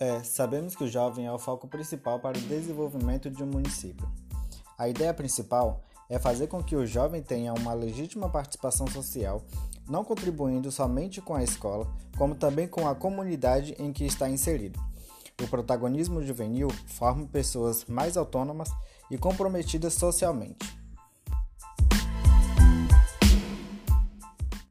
É, sabemos que o jovem é o foco principal para o desenvolvimento de um município. A ideia principal é fazer com que o jovem tenha uma legítima participação social, não contribuindo somente com a escola, como também com a comunidade em que está inserido. O protagonismo juvenil forma pessoas mais autônomas e comprometidas socialmente.